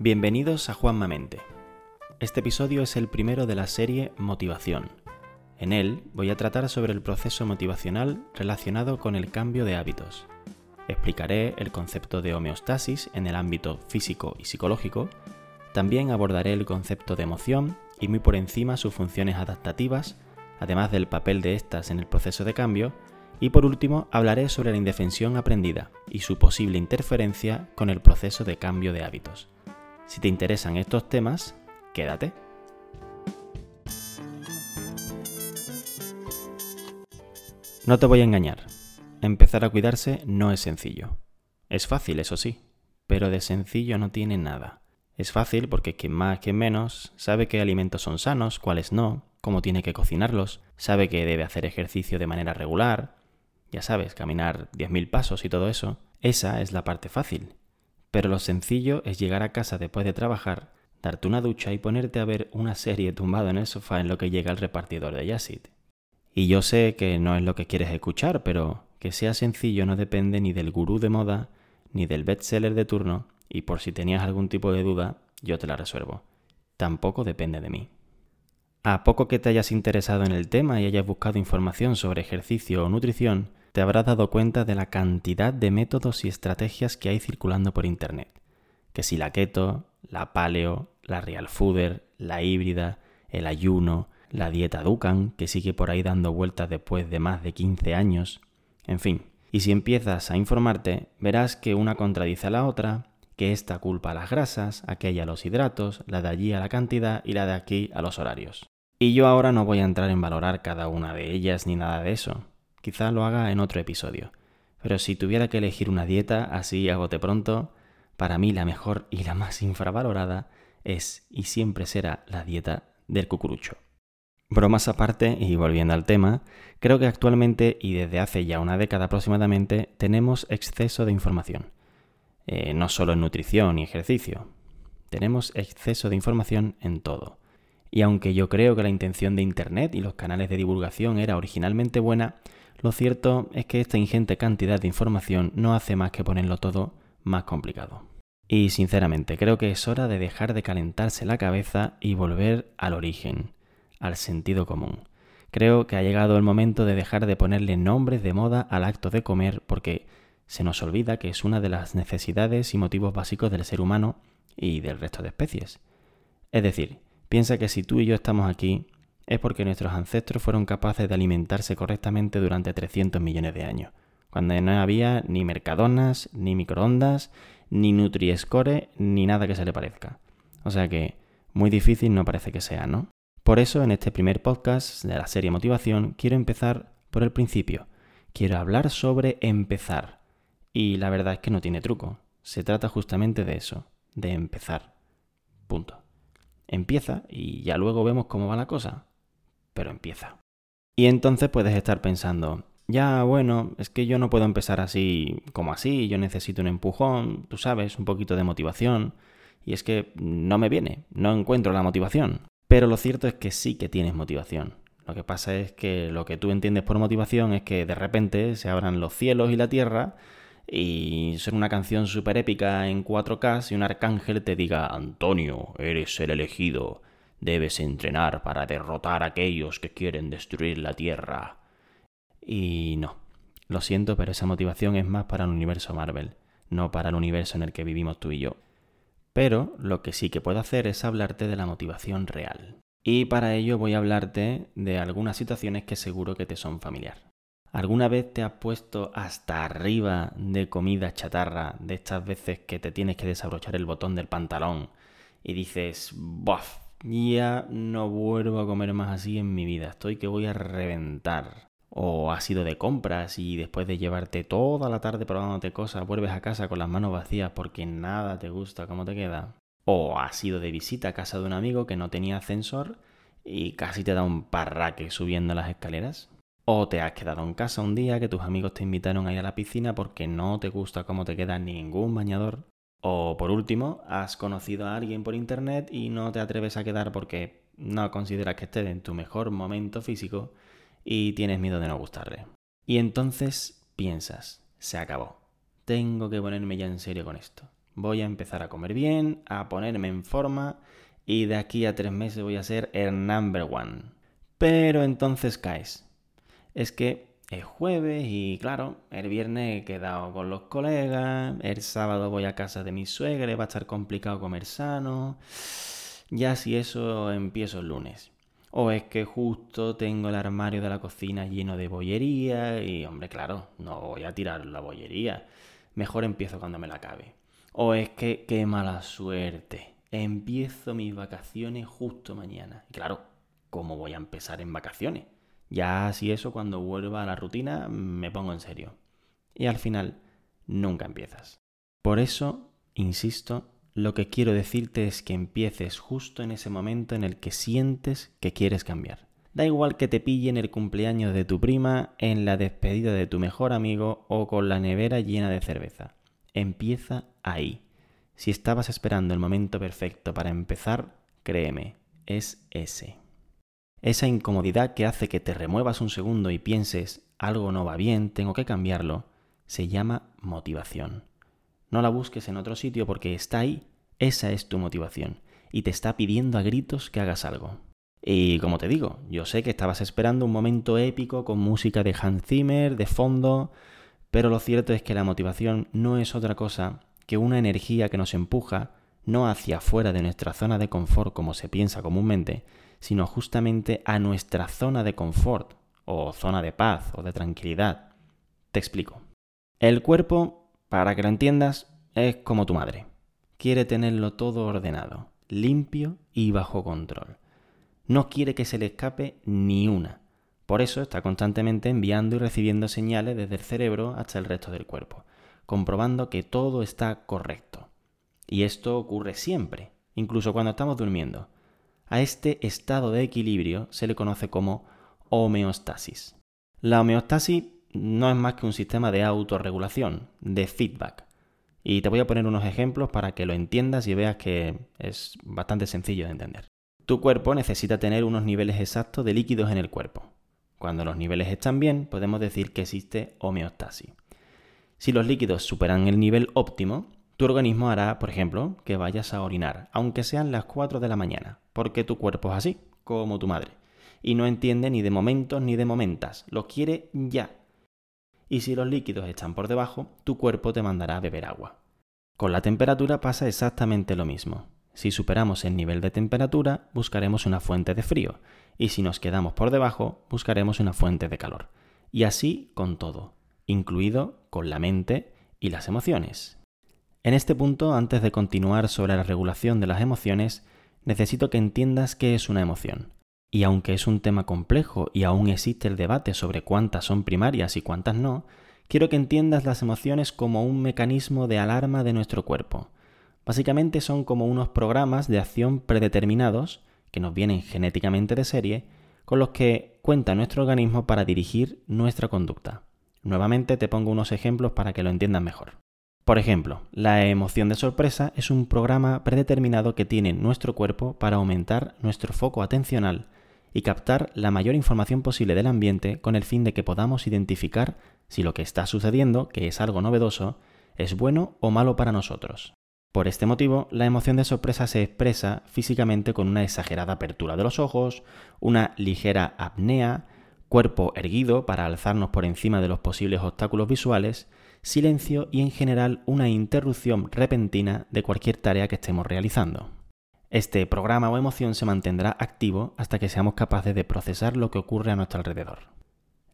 Bienvenidos a Juan Mente. Este episodio es el primero de la serie Motivación. En él voy a tratar sobre el proceso motivacional relacionado con el cambio de hábitos. Explicaré el concepto de homeostasis en el ámbito físico y psicológico. También abordaré el concepto de emoción y muy por encima sus funciones adaptativas, además del papel de estas en el proceso de cambio. Y por último hablaré sobre la indefensión aprendida y su posible interferencia con el proceso de cambio de hábitos. Si te interesan estos temas, quédate. No te voy a engañar. Empezar a cuidarse no es sencillo. Es fácil, eso sí, pero de sencillo no tiene nada. Es fácil porque quien más, quien menos, sabe qué alimentos son sanos, cuáles no, cómo tiene que cocinarlos, sabe que debe hacer ejercicio de manera regular, ya sabes, caminar 10.000 pasos y todo eso. Esa es la parte fácil. Pero lo sencillo es llegar a casa después de trabajar, darte una ducha y ponerte a ver una serie tumbado en el sofá en lo que llega el repartidor de Yacid. Y yo sé que no es lo que quieres escuchar, pero que sea sencillo no depende ni del gurú de moda, ni del bestseller de turno, y por si tenías algún tipo de duda, yo te la resuelvo. Tampoco depende de mí. A poco que te hayas interesado en el tema y hayas buscado información sobre ejercicio o nutrición, te habrás dado cuenta de la cantidad de métodos y estrategias que hay circulando por Internet. Que si la keto, la paleo, la real fooder, la híbrida, el ayuno, la dieta Dukan, que sigue por ahí dando vueltas después de más de 15 años, en fin. Y si empiezas a informarte, verás que una contradice a la otra, que esta culpa a las grasas, aquella a los hidratos, la de allí a la cantidad y la de aquí a los horarios. Y yo ahora no voy a entrar en valorar cada una de ellas ni nada de eso. Quizá lo haga en otro episodio. Pero si tuviera que elegir una dieta así a bote pronto, para mí la mejor y la más infravalorada es y siempre será la dieta del cucurucho. Bromas aparte, y volviendo al tema, creo que actualmente y desde hace ya una década aproximadamente tenemos exceso de información. Eh, no solo en nutrición y ejercicio. Tenemos exceso de información en todo. Y aunque yo creo que la intención de Internet y los canales de divulgación era originalmente buena, lo cierto es que esta ingente cantidad de información no hace más que ponerlo todo más complicado. Y sinceramente creo que es hora de dejar de calentarse la cabeza y volver al origen, al sentido común. Creo que ha llegado el momento de dejar de ponerle nombres de moda al acto de comer porque se nos olvida que es una de las necesidades y motivos básicos del ser humano y del resto de especies. Es decir, piensa que si tú y yo estamos aquí es porque nuestros ancestros fueron capaces de alimentarse correctamente durante 300 millones de años, cuando no había ni mercadonas, ni microondas, ni Nutri-Score, ni nada que se le parezca. O sea que muy difícil no parece que sea, ¿no? Por eso en este primer podcast de la serie Motivación quiero empezar por el principio. Quiero hablar sobre empezar. Y la verdad es que no tiene truco. Se trata justamente de eso, de empezar. Punto. Empieza y ya luego vemos cómo va la cosa pero empieza. Y entonces puedes estar pensando, ya bueno, es que yo no puedo empezar así como así, yo necesito un empujón, tú sabes, un poquito de motivación, y es que no me viene, no encuentro la motivación. Pero lo cierto es que sí que tienes motivación. Lo que pasa es que lo que tú entiendes por motivación es que de repente se abran los cielos y la tierra y ser una canción súper épica en 4K y un arcángel te diga, Antonio, eres el elegido, Debes entrenar para derrotar a aquellos que quieren destruir la Tierra. Y no, lo siento, pero esa motivación es más para el universo Marvel, no para el universo en el que vivimos tú y yo. Pero lo que sí que puedo hacer es hablarte de la motivación real. Y para ello voy a hablarte de algunas situaciones que seguro que te son familiar. ¿Alguna vez te has puesto hasta arriba de comida chatarra, de estas veces que te tienes que desabrochar el botón del pantalón y dices, ¡bof! Ya no vuelvo a comer más así en mi vida, estoy que voy a reventar. O has ido de compras y después de llevarte toda la tarde probándote cosas, vuelves a casa con las manos vacías porque nada te gusta cómo te queda. O has ido de visita a casa de un amigo que no tenía ascensor y casi te da un parraque subiendo las escaleras. O te has quedado en casa un día que tus amigos te invitaron a ir a la piscina porque no te gusta cómo te queda ningún bañador. O por último, has conocido a alguien por internet y no te atreves a quedar porque no consideras que esté en tu mejor momento físico y tienes miedo de no gustarle. Y entonces piensas, se acabó. Tengo que ponerme ya en serio con esto. voy a empezar a comer bien, a ponerme en forma y de aquí a tres meses voy a ser el number one. Pero entonces caes. Es que es jueves y claro, el viernes he quedado con los colegas, el sábado voy a casa de mi suegra, va a estar complicado comer sano. Ya si eso empiezo el lunes. O es que justo tengo el armario de la cocina lleno de bollería y, hombre, claro, no voy a tirar la bollería. Mejor empiezo cuando me la acabe. O es que, qué mala suerte. Empiezo mis vacaciones justo mañana. Y claro, ¿cómo voy a empezar en vacaciones? Ya si eso cuando vuelva a la rutina me pongo en serio. Y al final, nunca empiezas. Por eso, insisto, lo que quiero decirte es que empieces justo en ese momento en el que sientes que quieres cambiar. Da igual que te pille en el cumpleaños de tu prima, en la despedida de tu mejor amigo o con la nevera llena de cerveza. Empieza ahí. Si estabas esperando el momento perfecto para empezar, créeme, es ese. Esa incomodidad que hace que te remuevas un segundo y pienses, algo no va bien, tengo que cambiarlo, se llama motivación. No la busques en otro sitio porque está ahí. Esa es tu motivación. Y te está pidiendo a gritos que hagas algo. Y como te digo, yo sé que estabas esperando un momento épico con música de Hans Zimmer de fondo, pero lo cierto es que la motivación no es otra cosa que una energía que nos empuja no hacia afuera de nuestra zona de confort como se piensa comúnmente, sino justamente a nuestra zona de confort, o zona de paz, o de tranquilidad. Te explico. El cuerpo para que lo entiendas, es como tu madre. Quiere tenerlo todo ordenado, limpio y bajo control. No quiere que se le escape ni una. Por eso está constantemente enviando y recibiendo señales desde el cerebro hasta el resto del cuerpo, comprobando que todo está correcto. Y esto ocurre siempre, incluso cuando estamos durmiendo. A este estado de equilibrio se le conoce como homeostasis. La homeostasis no es más que un sistema de autorregulación, de feedback. Y te voy a poner unos ejemplos para que lo entiendas y veas que es bastante sencillo de entender. Tu cuerpo necesita tener unos niveles exactos de líquidos en el cuerpo. Cuando los niveles están bien, podemos decir que existe homeostasis. Si los líquidos superan el nivel óptimo, tu organismo hará, por ejemplo, que vayas a orinar, aunque sean las 4 de la mañana, porque tu cuerpo es así, como tu madre. Y no entiende ni de momentos ni de momentas, lo quiere ya, y si los líquidos están por debajo, tu cuerpo te mandará a beber agua. Con la temperatura pasa exactamente lo mismo. Si superamos el nivel de temperatura, buscaremos una fuente de frío, y si nos quedamos por debajo, buscaremos una fuente de calor. Y así con todo, incluido con la mente y las emociones. En este punto, antes de continuar sobre la regulación de las emociones, necesito que entiendas qué es una emoción. Y aunque es un tema complejo y aún existe el debate sobre cuántas son primarias y cuántas no, quiero que entiendas las emociones como un mecanismo de alarma de nuestro cuerpo. Básicamente son como unos programas de acción predeterminados, que nos vienen genéticamente de serie, con los que cuenta nuestro organismo para dirigir nuestra conducta. Nuevamente te pongo unos ejemplos para que lo entiendas mejor. Por ejemplo, la emoción de sorpresa es un programa predeterminado que tiene nuestro cuerpo para aumentar nuestro foco atencional y captar la mayor información posible del ambiente con el fin de que podamos identificar si lo que está sucediendo, que es algo novedoso, es bueno o malo para nosotros. Por este motivo, la emoción de sorpresa se expresa físicamente con una exagerada apertura de los ojos, una ligera apnea, cuerpo erguido para alzarnos por encima de los posibles obstáculos visuales, silencio y en general una interrupción repentina de cualquier tarea que estemos realizando. Este programa o emoción se mantendrá activo hasta que seamos capaces de procesar lo que ocurre a nuestro alrededor.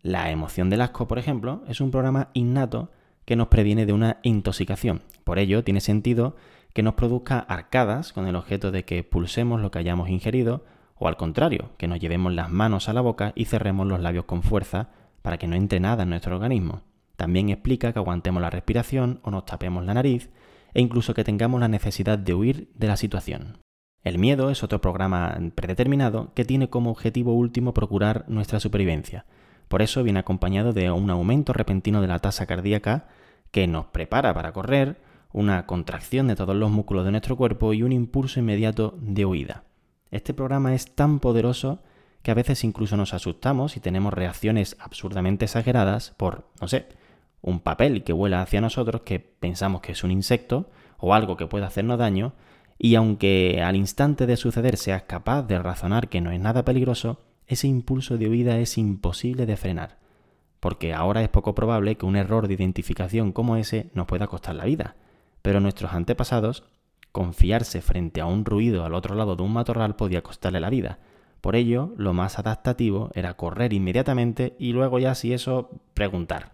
La emoción del asco, por ejemplo, es un programa innato que nos previene de una intoxicación. Por ello, tiene sentido que nos produzca arcadas con el objeto de que pulsemos lo que hayamos ingerido, o al contrario, que nos llevemos las manos a la boca y cerremos los labios con fuerza para que no entre nada en nuestro organismo. También explica que aguantemos la respiración o nos tapemos la nariz e incluso que tengamos la necesidad de huir de la situación. El miedo es otro programa predeterminado que tiene como objetivo último procurar nuestra supervivencia. Por eso viene acompañado de un aumento repentino de la tasa cardíaca que nos prepara para correr, una contracción de todos los músculos de nuestro cuerpo y un impulso inmediato de huida. Este programa es tan poderoso que a veces incluso nos asustamos y tenemos reacciones absurdamente exageradas por, no sé, un papel que vuela hacia nosotros que pensamos que es un insecto o algo que pueda hacernos daño, y aunque al instante de suceder seas capaz de razonar que no es nada peligroso, ese impulso de huida es imposible de frenar, porque ahora es poco probable que un error de identificación como ese nos pueda costar la vida. Pero nuestros antepasados, confiarse frente a un ruido al otro lado de un matorral podía costarle la vida. Por ello, lo más adaptativo era correr inmediatamente y luego ya si eso, preguntar.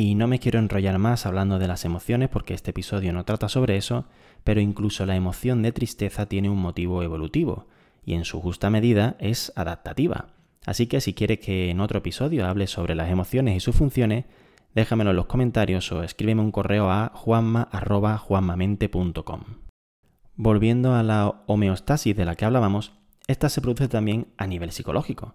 Y no me quiero enrollar más hablando de las emociones porque este episodio no trata sobre eso, pero incluso la emoción de tristeza tiene un motivo evolutivo y en su justa medida es adaptativa. Así que si quieres que en otro episodio hable sobre las emociones y sus funciones, déjamelo en los comentarios o escríbeme un correo a juanma.juanmamente.com. Volviendo a la homeostasis de la que hablábamos, esta se produce también a nivel psicológico.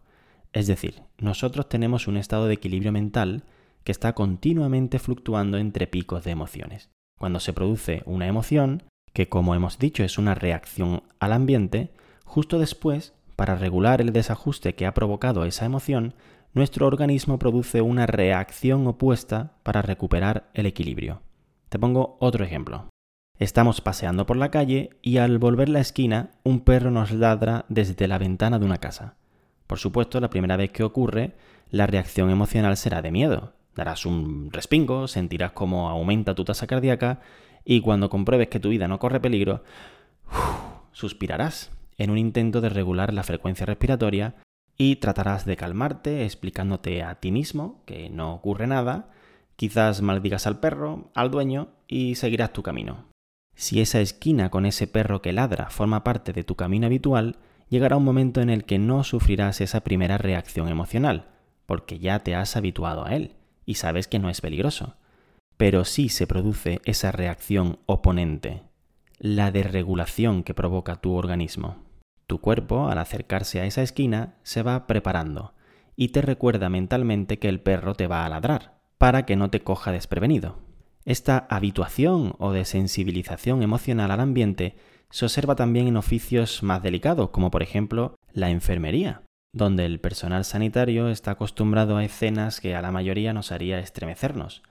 Es decir, nosotros tenemos un estado de equilibrio mental que está continuamente fluctuando entre picos de emociones. Cuando se produce una emoción, que como hemos dicho es una reacción al ambiente, justo después para regular el desajuste que ha provocado esa emoción, nuestro organismo produce una reacción opuesta para recuperar el equilibrio. Te pongo otro ejemplo. Estamos paseando por la calle y al volver la esquina un perro nos ladra desde la ventana de una casa. Por supuesto, la primera vez que ocurre, la reacción emocional será de miedo. Darás un respingo, sentirás cómo aumenta tu tasa cardíaca y cuando compruebes que tu vida no corre peligro, suspirarás en un intento de regular la frecuencia respiratoria y tratarás de calmarte explicándote a ti mismo que no ocurre nada, quizás maldigas al perro, al dueño y seguirás tu camino. Si esa esquina con ese perro que ladra forma parte de tu camino habitual, llegará un momento en el que no sufrirás esa primera reacción emocional, porque ya te has habituado a él y sabes que no es peligroso. Pero sí se produce esa reacción oponente, la desregulación que provoca tu organismo. Tu cuerpo, al acercarse a esa esquina, se va preparando y te recuerda mentalmente que el perro te va a ladrar, para que no te coja desprevenido. Esta habituación o desensibilización emocional al ambiente se observa también en oficios más delicados, como por ejemplo la enfermería, donde el personal sanitario está acostumbrado a escenas que a la mayoría nos haría estremecernos,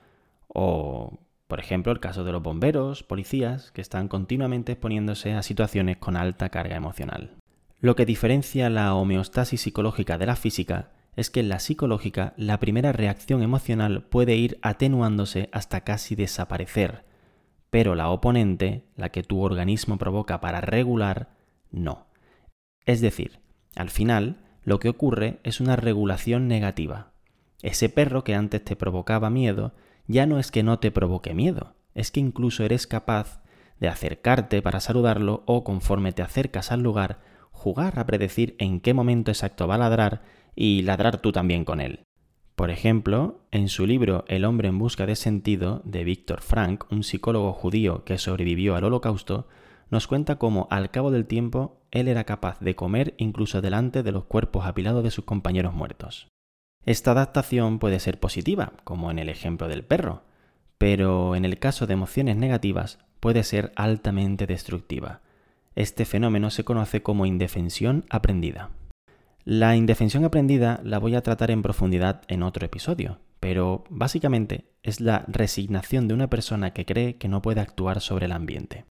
o por ejemplo, el caso de los bomberos, policías, que están continuamente exponiéndose a situaciones con alta carga emocional. Lo que diferencia la homeostasis psicológica de la física es que en la psicológica la primera reacción emocional puede ir atenuándose hasta casi desaparecer, pero la oponente, la que tu organismo provoca para regular, no. Es decir, al final, lo que ocurre es una regulación negativa. Ese perro que antes te provocaba miedo ya no es que no te provoque miedo, es que incluso eres capaz de acercarte para saludarlo o conforme te acercas al lugar, jugar a predecir en qué momento exacto va a ladrar y ladrar tú también con él. Por ejemplo, en su libro El hombre en busca de sentido, de Víctor Frank, un psicólogo judío que sobrevivió al holocausto, nos cuenta cómo al cabo del tiempo él era capaz de comer incluso delante de los cuerpos apilados de sus compañeros muertos. Esta adaptación puede ser positiva, como en el ejemplo del perro, pero en el caso de emociones negativas puede ser altamente destructiva. Este fenómeno se conoce como indefensión aprendida. La indefensión aprendida la voy a tratar en profundidad en otro episodio, pero básicamente es la resignación de una persona que cree que no puede actuar sobre el ambiente.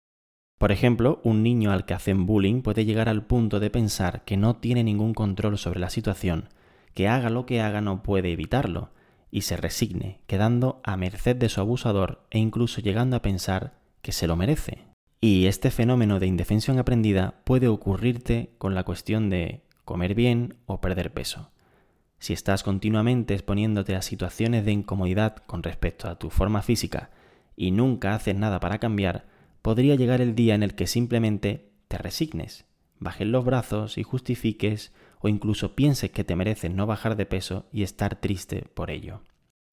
Por ejemplo, un niño al que hacen bullying puede llegar al punto de pensar que no tiene ningún control sobre la situación que haga lo que haga no puede evitarlo, y se resigne, quedando a merced de su abusador e incluso llegando a pensar que se lo merece. Y este fenómeno de indefensión aprendida puede ocurrirte con la cuestión de comer bien o perder peso. Si estás continuamente exponiéndote a situaciones de incomodidad con respecto a tu forma física y nunca haces nada para cambiar, podría llegar el día en el que simplemente te resignes, bajes los brazos y justifiques o incluso pienses que te mereces no bajar de peso y estar triste por ello.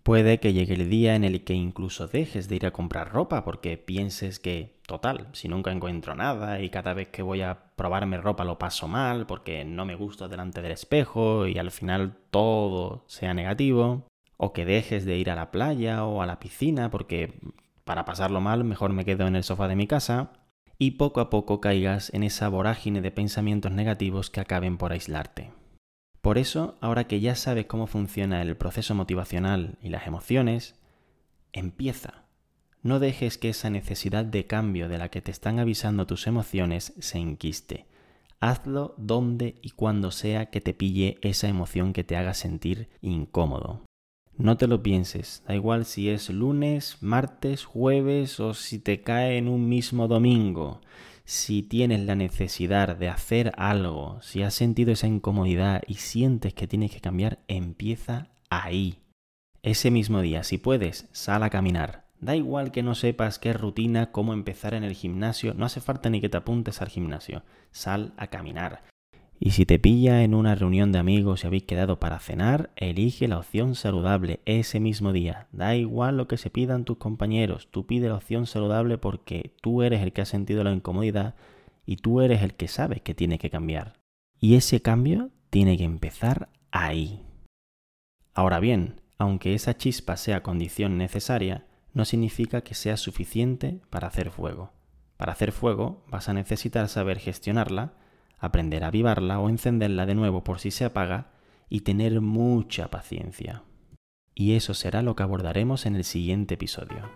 Puede que llegue el día en el que incluso dejes de ir a comprar ropa porque pienses que, total, si nunca encuentro nada y cada vez que voy a probarme ropa lo paso mal porque no me gusta delante del espejo y al final todo sea negativo, o que dejes de ir a la playa o a la piscina porque para pasarlo mal mejor me quedo en el sofá de mi casa, y poco a poco caigas en esa vorágine de pensamientos negativos que acaben por aislarte. Por eso, ahora que ya sabes cómo funciona el proceso motivacional y las emociones, empieza. No dejes que esa necesidad de cambio de la que te están avisando tus emociones se enquiste. Hazlo donde y cuando sea que te pille esa emoción que te haga sentir incómodo. No te lo pienses, da igual si es lunes, martes, jueves o si te cae en un mismo domingo. Si tienes la necesidad de hacer algo, si has sentido esa incomodidad y sientes que tienes que cambiar, empieza ahí. Ese mismo día, si puedes, sal a caminar. Da igual que no sepas qué rutina, cómo empezar en el gimnasio, no hace falta ni que te apuntes al gimnasio. Sal a caminar. Y si te pilla en una reunión de amigos y habéis quedado para cenar, elige la opción saludable ese mismo día. Da igual lo que se pidan tus compañeros, tú pide la opción saludable porque tú eres el que ha sentido la incomodidad y tú eres el que sabe que tiene que cambiar. Y ese cambio tiene que empezar ahí. Ahora bien, aunque esa chispa sea condición necesaria, no significa que sea suficiente para hacer fuego. Para hacer fuego vas a necesitar saber gestionarla, aprender a avivarla o encenderla de nuevo por si se apaga y tener mucha paciencia. Y eso será lo que abordaremos en el siguiente episodio.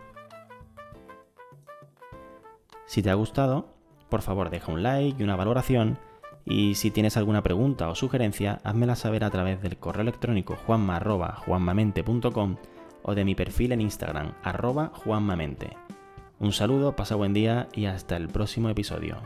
Si te ha gustado, por favor deja un like y una valoración y si tienes alguna pregunta o sugerencia, házmela saber a través del correo electrónico juanma.juanmamente.com o de mi perfil en Instagram, arroba juanmamente. Un saludo, pasa buen día y hasta el próximo episodio.